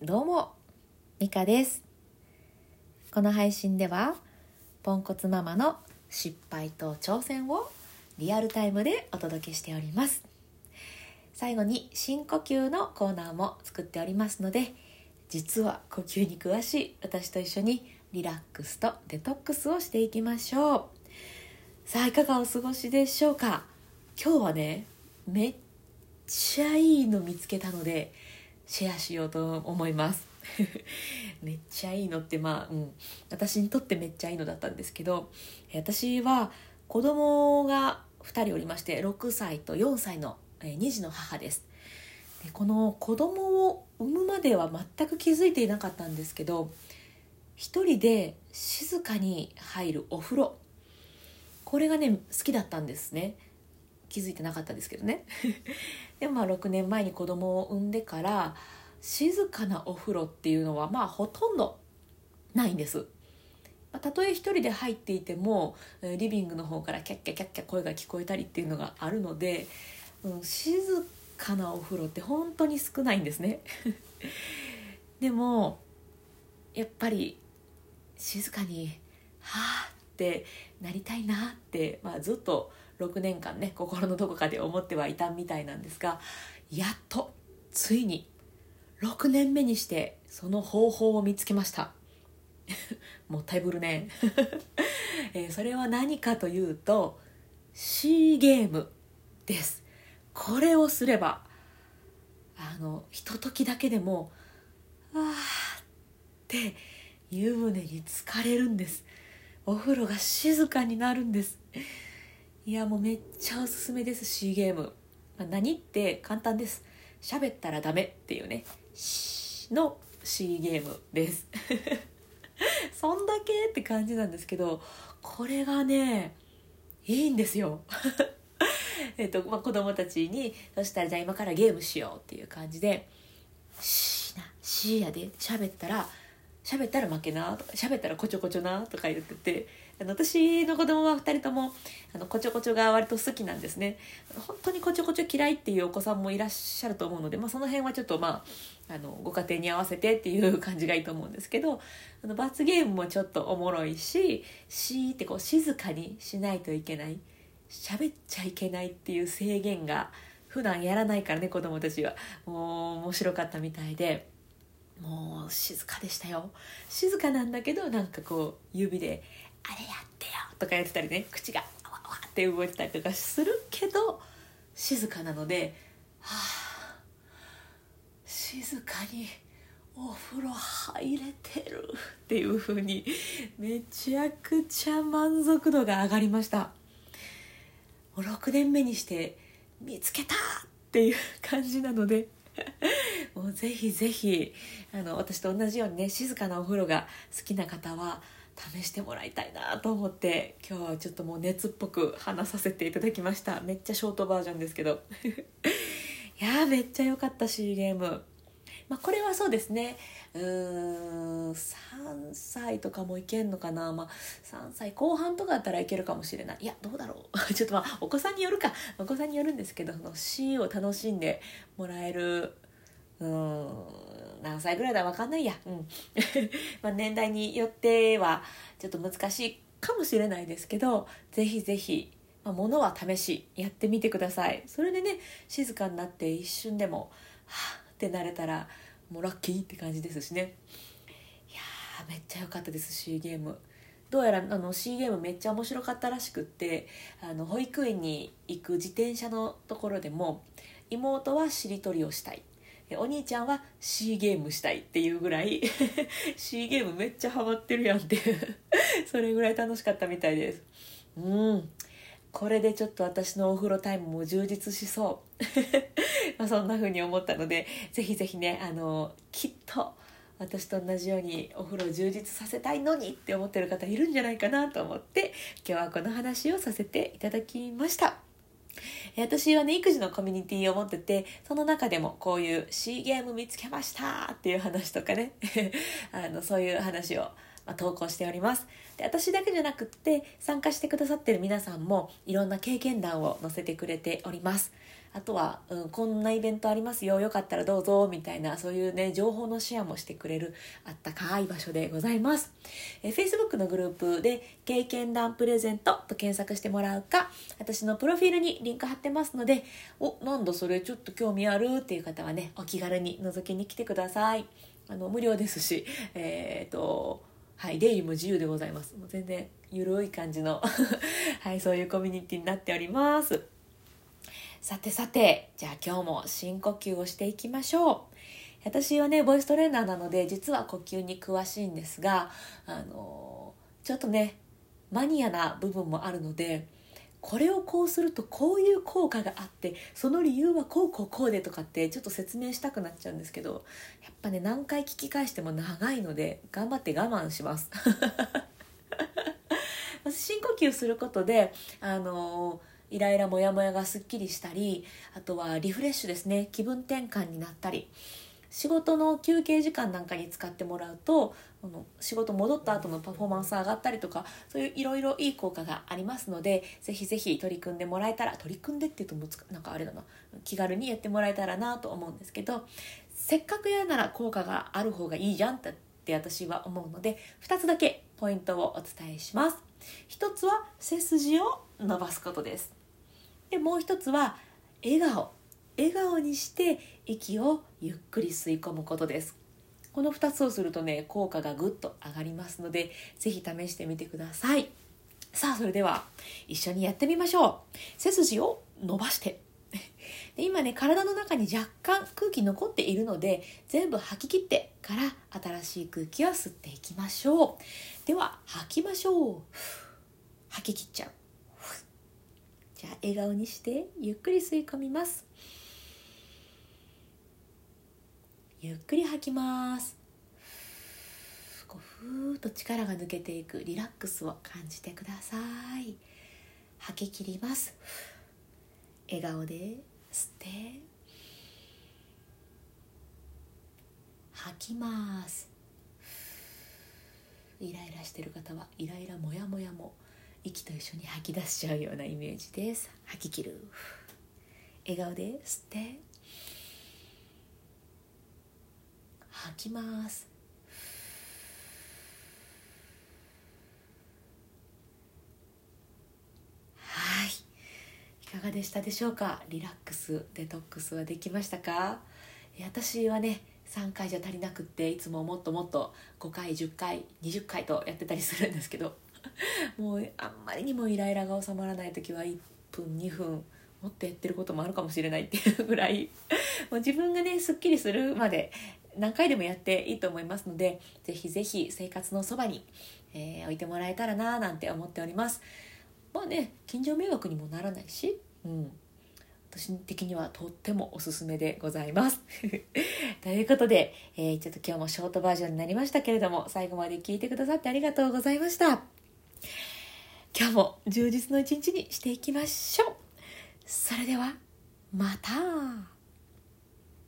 どうもミカです。この配信ではポンコツママの失敗と挑戦をリアルタイムでお届けしております。最後に深呼吸のコーナーも作っておりますので実は呼吸に詳しい私と一緒にリラックスとデトックスをしていきましょう。さあいかがお過ごしでしょうか？今日はねめっちゃいいの見つけたのでシェアしようと思います。めっちゃいいのってまあ、うん、私にとってめっちゃいいのだったんですけど私は子供が2人おりまして6歳と4歳の2児の母です。でこの子供を産むまでは全く気づいていなかったんですけど一人で静かに入るお風呂。これがね好きだったんですね。気づいてなかったですけどね。でもまあ6年前に子供を産んでから静かなお風呂っていうのはまあほとんどないんです。たとえ一人で入っていてもリビングの方からキャッキャキャッキャ声が聞こえたりっていうのがあるので、うん、静かなお風呂って本当に少ないんですね。でもやっぱり静かに「はあ」ってなりたいなって、まあ、ずっと6年間ね心のどこかで思ってはいたみたいなんですがやっとついに6年目にしてその方法を見つけました。もったいぶるね、えー、それは何かというと C ゲームです。これをすればあのひとときだけでもあーって湯船に浸かれるんです。お風呂が静かになるんです。いやもうめっちゃおすすめです C ゲーム、まあ、何って簡単です。喋ったらダメっていうね。の C ゲームです。そんだけって感じなんですけどこれがねいいんですよ。えっと、まあ、子供たちにそしたらじゃあ今からゲームしようっていう感じで「しーなしーやで。喋ったら喋ったら負けな」とか「喋ったらこちょこちょな」とか言っててあの私の子供は2人ともあのこちょこちょが割と好きなんですね本当にこちょこちょ嫌いっていうお子さんもいらっしゃると思うので、まあ、その辺はちょっとまああのご家庭に合わせてっていう感じがいいと思うんですけどあの罰ゲームもちょっとおもろいししーってこう静かにしないといけない喋っちゃいけないっていう制限が普段やらないからね子供たちはもう面白かったみたいで。もう静かでしたよ静かなんだけどなんかこう指であれやってよとかやってたりね口がって動いたりとかするけど静かなのではあ静かにお風呂入れてるっていう風にめちゃくちゃ満足度が上がりました。6年目にして見つけたっていう感じなので もうぜひぜひあの私と同じようにね静かなお風呂が好きな方は試してもらいたいなと思って今日はちょっともう熱っぽく話させていただきました。めっちゃショートバージョンですけど。いやめっちゃ良かったしゲーム。まあこれはそうですね。うーん3歳とかもいけんのかな。まあ3歳後半とかだったらいけるかもしれない。いやどうだろう。ちょっとまあお子さんによるか。お子さんによるんですけどその C を楽しんでもらえるうん。何歳ぐらいだ分かんないや、うん。まあ年代によってはちょっと難しいかもしれないですけどぜひぜひ、まあ、物は試しやってみてください。それでね静かになって一瞬でもはあってなれたらもうラッキーって感じですしね。いやめっちゃ良かったです C ゲーム。どうやらあの C ゲームめっちゃ面白かったらしくってあの保育園に行く自転車のところでも妹はしりとりをしたい。お兄ちゃんは C ゲームしたいっていうぐらい C ゲームめっちゃハマってるやんっていう それぐらい楽しかったみたいです。うん。これでちょっと私のお風呂タイムも充実しそう。まあそんな風に思ったのでぜひぜひねあのきっと私と同じようにお風呂を充実させたいのにって思ってる方いるんじゃないかなと思って今日はこの話をさせていただきました。私はね、育児のコミュニティを持ってて、その中でもこういう C ゲーム見つけましたっていう話とかね、あの、そういう話を、ま投稿しております。で、私だけじゃなくって、参加してくださってる皆さんもいろんな経験談を載せてくれております。あとは、うん、こんなイベントありますよよかったらどうぞみたいなそういうね情報のシェアもしてくれるあったかい場所でございます、え Facebook のグループで「経験談プレゼント」と検索してもらうか私のプロフィールにリンク貼ってますのでおなんだそれちょっと興味あるっていう方はねお気軽に覗きに来てくださいあの無料ですしえっ、とはい出入りも自由でございます。もう全然ゆるい感じの。はいそういうコミュニティになっております。さてさて、じゃあ今日も深呼吸をしていきましょう。私はね、ボイストレーナーなので、実は呼吸に詳しいんですが、あのちょっとね、マニアな部分もあるので、これをこうするとこういう効果があってその理由はこうこうこうでとかってちょっと説明したくなっちゃうんですけどやっぱね何回聞き返しても長いので頑張って我慢します。深呼吸することであのイライラモヤモヤがすっきりしたりあとはリフレッシュですね。気分転換になったり。仕事の休憩時間なんかに使ってもらうとこの仕事戻った後のパフォーマンス上がったりとかそういういろいろいい効果がありますのでぜひぜひ取り組んでもらえたら取り組んでって言うとなんかあれだな気軽にやってもらえたらなと思うんですけどせっかくやるなら効果がある方がいいじゃんって私は思うので2つだけポイントをお伝えします。1つは背筋を伸ばすことですでもう一つは笑顔笑顔にして息をゆっくり吸い込むことです。この2つをするとね効果がぐっと上がりますので是非試してみてください。さあそれでは一緒にやってみましょう。背筋を伸ばして。で今ね体の中に若干空気残っているので全部吐き切ってから新しい空気を吸っていきましょう。では吐きましょう。吐き切っちゃう。じゃあ笑顔にしてゆっくり吸い込みます。ゆっくり吐きます。こうふーっと力が抜けていくリラックスを感じてください。吐き切ります。笑顔で吸って吐きます。イライラしてる方はイライラモヤモヤも息と一緒に吐き出しちゃうようなイメージです。吐き切る。笑顔で吸って吐きます。はい。いかがでしたでしょうか？リラックスデトックスはできましたか？私はね3回じゃ足りなくっていつももっともっと5回10回20回とやってたりするんですけど もうあんまりにもイライラが収まらない時は1分2分もっとやってることもあるかもしれないっていうぐらいもう自分がねすっきりするまで何回でもやっていいと思いますのでぜひぜひ生活のそばに、えー、置いてもらえたらななんて思っております。まあね近所迷惑にもならないし、うん、私的にはとってもおすすめでございます。ということで、えー、ちょっと今日もショートバージョンになりましたけれども最後まで聞いてくださってありがとうございました。今日も充実の一日にしていきましょう。それではまた。